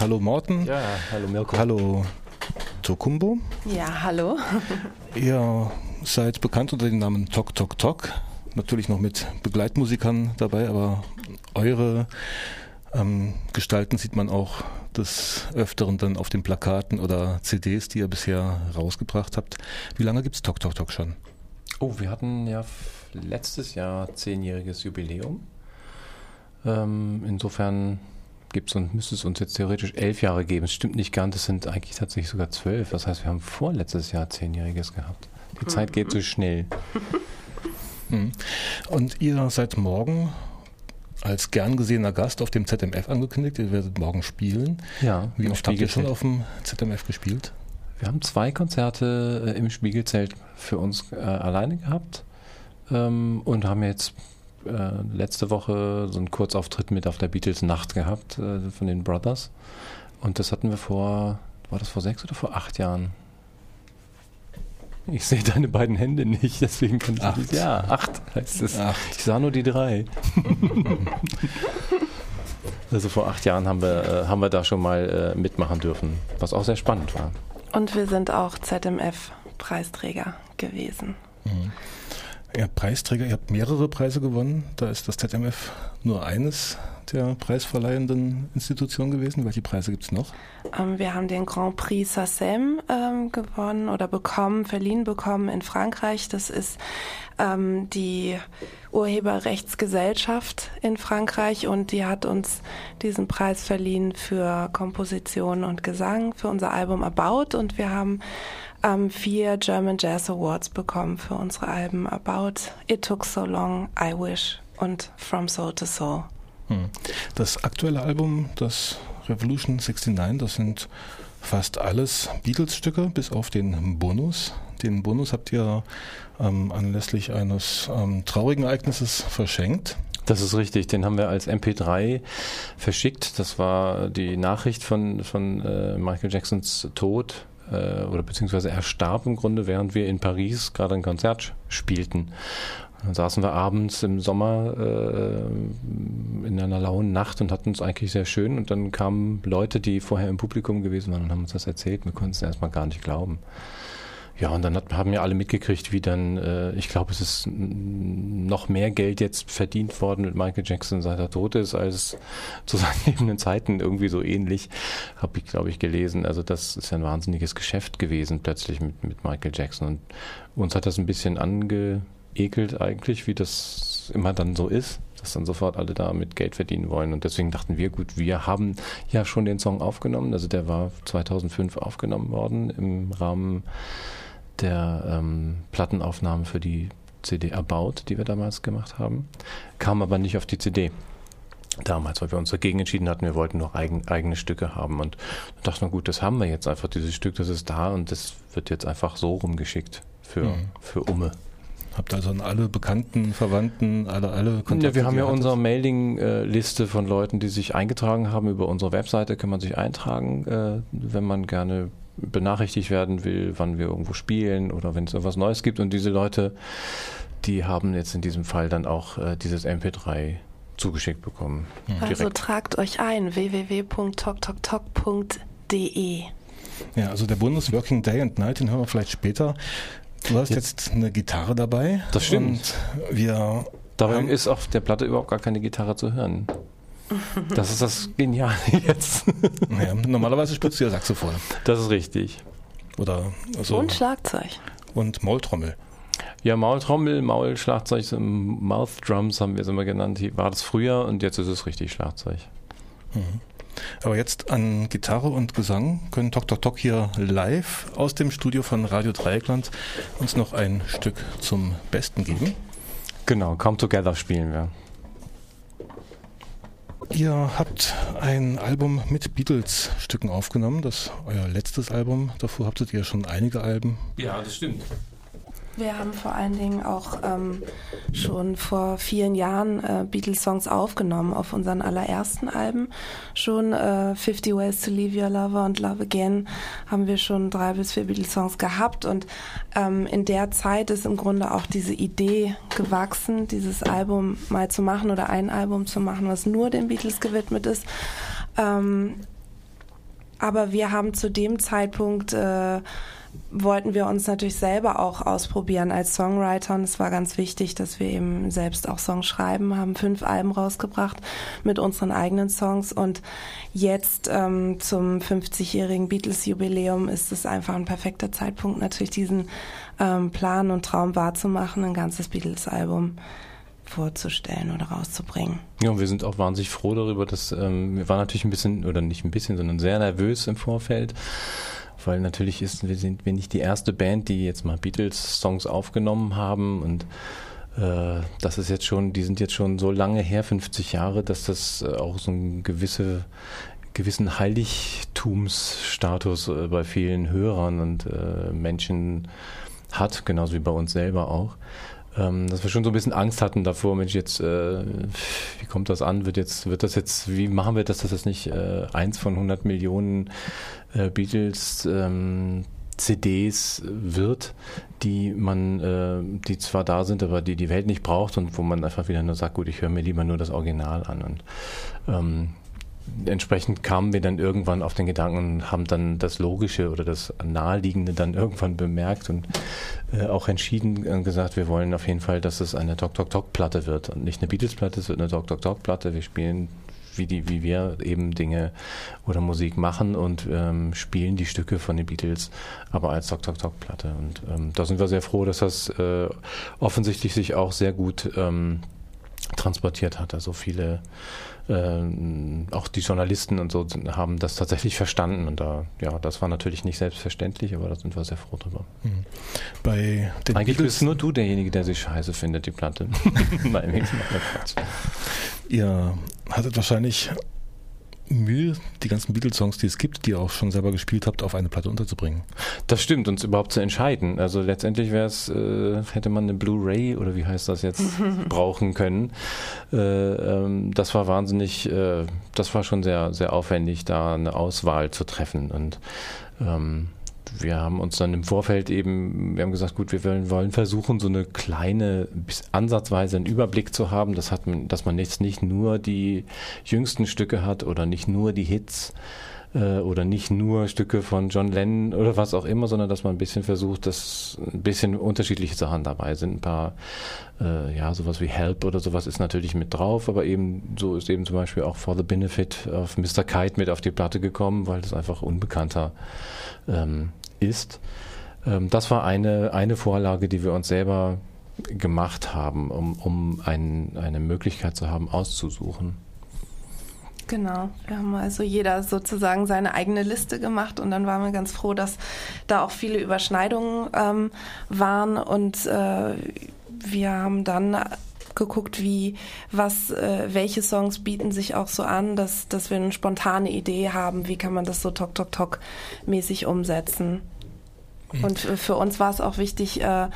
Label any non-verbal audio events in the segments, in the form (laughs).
Hallo Morten. Ja, hallo Mirko. Hallo Tokumbo. Ja, hallo. (laughs) Ihr seid bekannt unter dem Namen Tok Tok Tok. Natürlich noch mit Begleitmusikern dabei, aber eure ähm, Gestalten sieht man auch des Öfteren dann auf den Plakaten oder CDs, die ihr bisher rausgebracht habt. Wie lange gibt es Tok Tok Tok schon? Oh, wir hatten ja letztes Jahr zehnjähriges Jubiläum. Ähm, insofern gibt's und müsste es uns jetzt theoretisch elf Jahre geben. Es stimmt nicht ganz, es sind eigentlich tatsächlich sogar zwölf. Das heißt, wir haben vorletztes Jahr zehnjähriges gehabt. Die Zeit geht so schnell. (laughs) Mhm. Und ihr seid morgen als gern gesehener Gast auf dem ZMF angekündigt. Ihr werdet morgen spielen. Ja, Wie oft habt ihr schon auf dem ZMF gespielt? Wir haben zwei Konzerte äh, im Spiegelzelt für uns äh, alleine gehabt ähm, und haben jetzt äh, letzte Woche so einen Kurzauftritt mit auf der Beatles Nacht gehabt äh, von den Brothers. Und das hatten wir vor, war das vor sechs oder vor acht Jahren? Ich sehe deine beiden Hände nicht, deswegen kann ich Acht. nicht. Ja, acht heißt es. Acht. Ich sah nur die drei. (laughs) also vor acht Jahren haben wir, äh, haben wir da schon mal äh, mitmachen dürfen, was auch sehr spannend war. Und wir sind auch ZMF-Preisträger gewesen. Habt Preisträger, ihr habt mehrere Preise gewonnen. Da ist das ZMF nur eines der preisverleihenden Institutionen gewesen. Welche Preise gibt es noch? Ähm, wir haben den Grand Prix SACEM ähm, gewonnen oder bekommen, verliehen bekommen in Frankreich. Das ist ähm, die Urheberrechtsgesellschaft in Frankreich und die hat uns diesen Preis verliehen für Komposition und Gesang für unser Album About und wir haben ähm, vier German Jazz Awards bekommen für unsere Alben About, It Took So Long, I Wish und From Soul to Soul. Hm. Das aktuelle Album, das Revolution 69, das sind fast alles Beatles-Stücke, bis auf den Bonus. Den Bonus habt ihr ähm, anlässlich eines ähm, traurigen Ereignisses verschenkt. Das ist richtig, den haben wir als MP3 verschickt. Das war die Nachricht von, von äh, Michael Jacksons Tod äh, oder beziehungsweise er starb im Grunde, während wir in Paris gerade ein Konzert spielten. Dann saßen wir abends im Sommer äh, in einer lauen Nacht und hatten es eigentlich sehr schön. Und dann kamen Leute, die vorher im Publikum gewesen waren und haben uns das erzählt. Wir konnten es erstmal gar nicht glauben. Ja, und dann hat, haben ja alle mitgekriegt, wie dann, äh, ich glaube, es ist noch mehr Geld jetzt verdient worden mit Michael Jackson, seit er tot ist, als zu (laughs) seinen lebenden Zeiten irgendwie so ähnlich, habe ich, glaube ich, gelesen. Also das ist ja ein wahnsinniges Geschäft gewesen plötzlich mit, mit Michael Jackson. Und uns hat das ein bisschen angeekelt eigentlich, wie das immer dann so ist, dass dann sofort alle da mit Geld verdienen wollen. Und deswegen dachten wir, gut, wir haben ja schon den Song aufgenommen. Also der war 2005 aufgenommen worden im Rahmen der ähm, Plattenaufnahme für die CD About, die wir damals gemacht haben, kam aber nicht auf die CD. Damals, weil wir uns dagegen entschieden hatten, wir wollten noch eigen, eigene Stücke haben. Und dann dachten wir, gut, das haben wir jetzt einfach, dieses Stück, das ist da und das wird jetzt einfach so rumgeschickt für, Mhm. für Umme. Habt also an alle Bekannten, Verwandten, alle, alle Kontakte. Ja, wir haben ja unsere Mailing-Liste von Leuten, die sich eingetragen haben. Über unsere Webseite kann man sich eintragen, äh, wenn man gerne benachrichtigt werden will, wann wir irgendwo spielen oder wenn es irgendwas Neues gibt. Und diese Leute, die haben jetzt in diesem Fall dann auch äh, dieses MP3 zugeschickt bekommen. Also Direkt. tragt euch ein www.toktoktok.de. Ja, also der Bonus Working Day and Night, den hören wir vielleicht später. Du hast jetzt, eine Gitarre dabei. Das stimmt. Und wir Dabei haben- ist auf der Platte überhaupt gar keine Gitarre zu hören. Das ist das Geniale (laughs) jetzt. Ja, normalerweise spielst du ja Saxophon. Das ist richtig. Oder also, Und Schlagzeug. und Maultrommel. Ja, Maultrommel, Maulschlagzeug, so Mouth Drums haben wir es immer genannt. Hier War das früher und jetzt ist es richtig Schlagzeug. Aber jetzt an Gitarre und Gesang können Tok Tok Tok hier live aus dem Studio von Radio Dreieckland uns noch ein Stück zum Besten geben. Genau, Come Together spielen wir. Ihr habt ein Album mit Beatles-Stücken aufgenommen, das ist euer letztes Album. Davor habtet ihr schon einige Alben. Ja, das stimmt. Wir haben vor allen Dingen auch ähm, schon vor vielen Jahren äh, Beatles-Songs aufgenommen auf unseren allerersten Alben. Schon äh, 50 Ways to Leave Your Lover und Love Again haben wir schon drei bis vier Beatles-Songs gehabt und ähm, in der Zeit ist im Grunde auch diese Idee gewachsen, dieses Album mal zu machen oder ein Album zu machen, was nur den Beatles gewidmet ist. Ähm, aber wir haben zu dem Zeitpunkt äh, wollten wir uns natürlich selber auch ausprobieren als Songwriter. Und es war ganz wichtig, dass wir eben selbst auch Songs schreiben, haben fünf Alben rausgebracht mit unseren eigenen Songs. Und jetzt ähm, zum 50-jährigen Beatles-Jubiläum ist es einfach ein perfekter Zeitpunkt, natürlich diesen ähm, Plan und Traum wahrzumachen, ein ganzes Beatles-Album vorzustellen oder rauszubringen. Ja, und wir sind auch wahnsinnig froh darüber, dass ähm, wir waren natürlich ein bisschen, oder nicht ein bisschen, sondern sehr nervös im Vorfeld, weil natürlich ist, wir sind wir nicht die erste Band, die jetzt mal Beatles-Songs aufgenommen haben und äh, das ist jetzt schon, die sind jetzt schon so lange her, 50 Jahre, dass das äh, auch so ein gewisse gewissen Heiligtumsstatus äh, bei vielen Hörern und äh, Menschen hat, genauso wie bei uns selber auch dass wir schon so ein bisschen Angst hatten davor, Mensch, jetzt, äh, wie kommt das an? Wird jetzt, wird das jetzt, wie machen wir das, dass das nicht äh, eins von 100 Millionen äh, Beatles ähm, CDs wird, die man, äh, die zwar da sind, aber die die Welt nicht braucht und wo man einfach wieder nur sagt, gut, ich höre mir lieber nur das Original an. Und ähm, entsprechend kamen wir dann irgendwann auf den Gedanken und haben dann das Logische oder das Naheliegende dann irgendwann bemerkt und äh, auch entschieden und gesagt, wir wollen auf jeden Fall, dass es eine Tok Tok Tok Platte wird und nicht eine Beatles Platte, es wird eine Tok Tok Tok Platte. Wir spielen wie die, wie wir eben Dinge oder Musik machen und ähm, spielen die Stücke von den Beatles, aber als Tok Tok Tok Platte. Und ähm, da sind wir sehr froh, dass das äh, offensichtlich sich auch sehr gut ähm, transportiert hat. Also viele, äh, auch die Journalisten und so haben das tatsächlich verstanden. Und da, ja, das war natürlich nicht selbstverständlich, aber da sind wir sehr froh drüber. Mhm. Bei den Eigentlich Beatles bist nur du derjenige, der sich scheiße findet, die Platte. (laughs) Nein, Ihr hattet wahrscheinlich Mühe, die ganzen Beatles-Songs, die es gibt, die ihr auch schon selber gespielt habt, auf eine Platte unterzubringen. Das stimmt, uns überhaupt zu entscheiden. Also letztendlich wäre es, äh, hätte man eine Blu-ray oder wie heißt das jetzt, (laughs) brauchen können. Äh, ähm, das war wahnsinnig, äh, das war schon sehr, sehr aufwendig, da eine Auswahl zu treffen. Und ähm, wir haben uns dann im Vorfeld eben, wir haben gesagt, gut, wir wollen, versuchen, so eine kleine, ansatzweise einen Überblick zu haben, das hat man, dass man jetzt nicht nur die jüngsten Stücke hat oder nicht nur die Hits äh, oder nicht nur Stücke von John Lennon oder was auch immer, sondern dass man ein bisschen versucht, dass ein bisschen unterschiedliche Sachen dabei sind. Ein paar, äh, ja, sowas wie Help oder sowas ist natürlich mit drauf, aber eben so ist eben zum Beispiel auch For the Benefit of Mr. Kite mit auf die Platte gekommen, weil das einfach unbekannter ähm, ist. Ähm, das war eine, eine Vorlage, die wir uns selber gemacht haben, um, um ein, eine Möglichkeit zu haben, auszusuchen. Genau, wir haben also jeder sozusagen seine eigene Liste gemacht und dann waren wir ganz froh, dass da auch viele Überschneidungen ähm, waren und äh, wir haben dann geguckt, wie, was, äh, welche Songs bieten sich auch so an, dass, dass wir eine spontane Idee haben, wie kann man das so Tok Tok Tok mäßig umsetzen. Mhm. Und für uns war es auch wichtig, äh,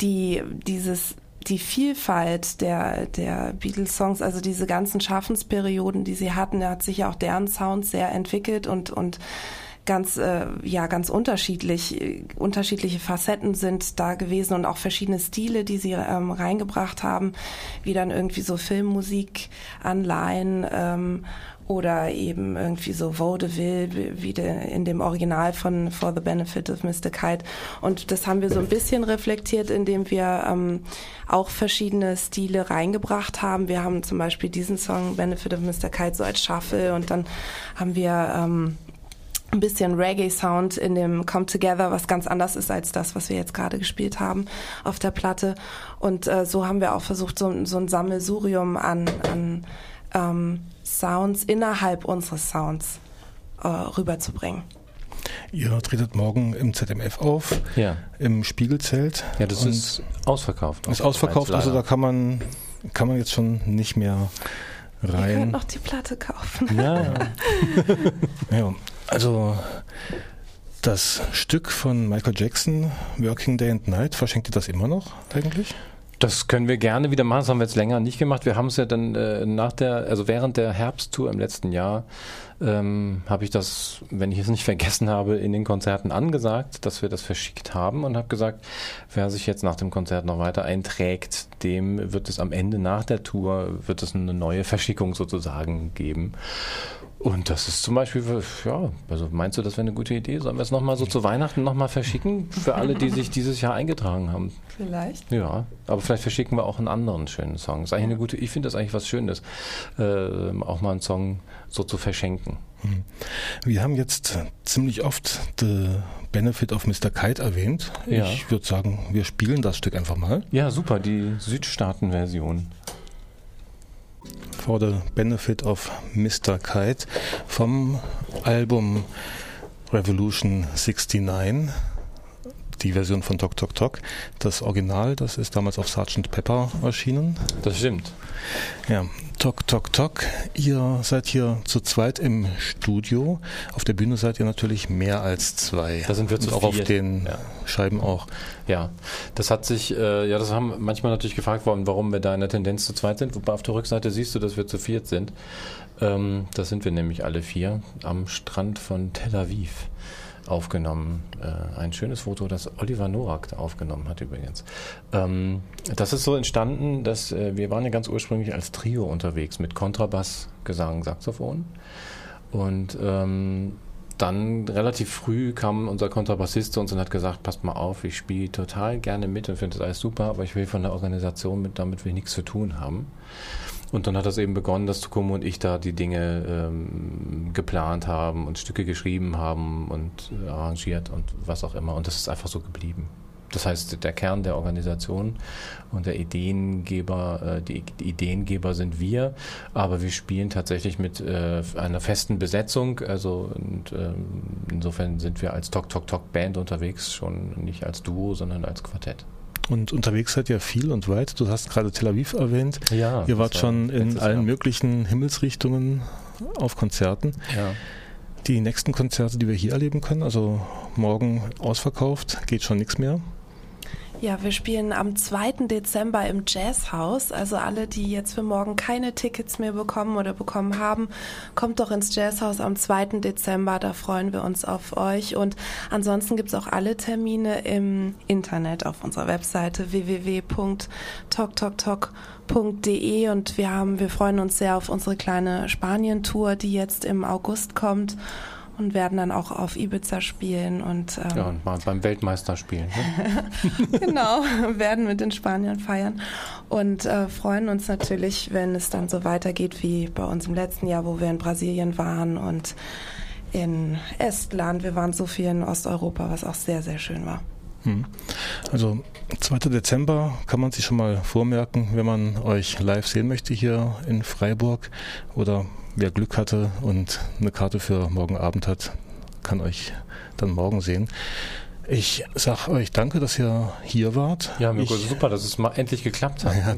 die, dieses, die Vielfalt der, der Beatles-Songs, also diese ganzen Schaffensperioden, die sie hatten, da hat sich ja auch deren Sound sehr entwickelt und, und ganz äh, ja ganz unterschiedlich äh, unterschiedliche Facetten sind da gewesen und auch verschiedene Stile, die sie ähm, reingebracht haben, wie dann irgendwie so Filmmusik Anleihen ähm, oder eben irgendwie so Vaudeville wie de, in dem Original von For the Benefit of Mr. Kite und das haben wir so ein bisschen reflektiert, indem wir ähm, auch verschiedene Stile reingebracht haben. Wir haben zum Beispiel diesen Song Benefit of Mr. Kite so als Shuffle und dann haben wir ähm, ein bisschen Reggae-Sound in dem Come Together, was ganz anders ist als das, was wir jetzt gerade gespielt haben auf der Platte. Und äh, so haben wir auch versucht, so, so ein Sammelsurium an, an ähm, Sounds innerhalb unseres Sounds äh, rüberzubringen. Ihr tretet morgen im ZMF auf, ja. im Spiegelzelt. Ja, das ist ausverkauft. Ist ausverkauft, also da kann man, kann man jetzt schon nicht mehr rein. Ihr könnt noch die Platte kaufen. Ja. (laughs) ja. Also das Stück von Michael Jackson, Working Day and Night, verschenkt ihr das immer noch eigentlich? Das können wir gerne wieder machen. Das haben wir jetzt länger nicht gemacht. Wir haben es ja dann äh, nach der, also während der Herbsttour im letzten Jahr, ähm, habe ich das, wenn ich es nicht (laughs) vergessen habe, in den Konzerten angesagt, dass wir das verschickt haben und habe gesagt, wer sich jetzt nach dem Konzert noch weiter einträgt, dem wird es am Ende nach der Tour wird es eine neue Verschickung sozusagen geben. Und das ist zum Beispiel, ja, also meinst du, das wäre eine gute Idee? Sollen wir es nochmal so zu Weihnachten nochmal verschicken? Für alle, die sich dieses Jahr eingetragen haben. Vielleicht. Ja, aber vielleicht verschicken wir auch einen anderen schönen Song. Ist eigentlich eine gute, ich finde das eigentlich was Schönes, äh, auch mal einen Song so zu verschenken. Hm. Wir haben jetzt ziemlich oft The Benefit of Mr. Kite erwähnt. Ja. Ich würde sagen, wir spielen das Stück einfach mal. Ja, super, die Südstaaten-Version. For the Benefit of Mr. Kite vom Album Revolution 69 die Version von Tok Tok Tok. Das Original, das ist damals auf Sgt. Pepper erschienen. Das stimmt. Ja, Tok Tok Tok. Ihr seid hier zu zweit im Studio. Auf der Bühne seid ihr natürlich mehr als zwei. Da sind wir zu Und auch auf den ja. Scheiben auch. Ja, das hat sich, äh, ja, das haben manchmal natürlich gefragt worden, warum wir da in der Tendenz zu zweit sind. Wobei auf der Rückseite siehst du, dass wir zu viert sind. Ähm, das sind wir nämlich alle vier am Strand von Tel Aviv aufgenommen. Äh, ein schönes Foto, das Oliver Noack aufgenommen hat übrigens. Ähm, das ist so entstanden, dass äh, wir waren ja ganz ursprünglich als Trio unterwegs mit Kontrabass, Gesang, Saxophon. Und ähm, dann relativ früh kam unser Kontrabassist zu uns und hat gesagt, passt mal auf, ich spiele total gerne mit und finde das alles super, aber ich will von der Organisation mit, damit wir nichts zu tun haben. Und dann hat das eben begonnen, dass Tukumo und ich da die Dinge ähm, geplant haben und Stücke geschrieben haben und äh, arrangiert und was auch immer. Und das ist einfach so geblieben. Das heißt, der Kern der Organisation und der Ideengeber, äh, die, Ideengeber sind wir, aber wir spielen tatsächlich mit äh, einer festen Besetzung. Also ähm, insofern sind wir als Tok Tok Tok Band unterwegs, schon nicht als Duo, sondern als Quartett. Und unterwegs seid ihr viel und weit. Du hast gerade Tel Aviv erwähnt. Ja. Ihr wart schon in allen Jahr. möglichen Himmelsrichtungen auf Konzerten. Ja. Die nächsten Konzerte, die wir hier erleben können, also morgen ausverkauft, geht schon nichts mehr. Ja, wir spielen am 2. Dezember im Jazzhaus. Also alle, die jetzt für morgen keine Tickets mehr bekommen oder bekommen haben, kommt doch ins Jazzhaus am 2. Dezember. Da freuen wir uns auf euch. Und ansonsten gibt's auch alle Termine im Internet auf unserer Webseite www.talktalktalk.de und wir haben, wir freuen uns sehr auf unsere kleine Spanien-Tour, die jetzt im August kommt und werden dann auch auf Ibiza spielen und ähm, ja und mal beim Weltmeister spielen. Ne? (laughs) genau, werden mit den Spaniern feiern und äh, freuen uns natürlich, wenn es dann so weitergeht wie bei uns im letzten Jahr, wo wir in Brasilien waren und in Estland. Wir waren so viel in Osteuropa, was auch sehr sehr schön war. Hm. Also 2. Dezember kann man sich schon mal vormerken, wenn man euch live sehen möchte hier in Freiburg oder wer Glück hatte und eine Karte für morgen Abend hat, kann euch dann morgen sehen. Ich sag euch danke, dass ihr hier wart. Ja, Mirko, super, dass es mal endlich geklappt hat. Ja,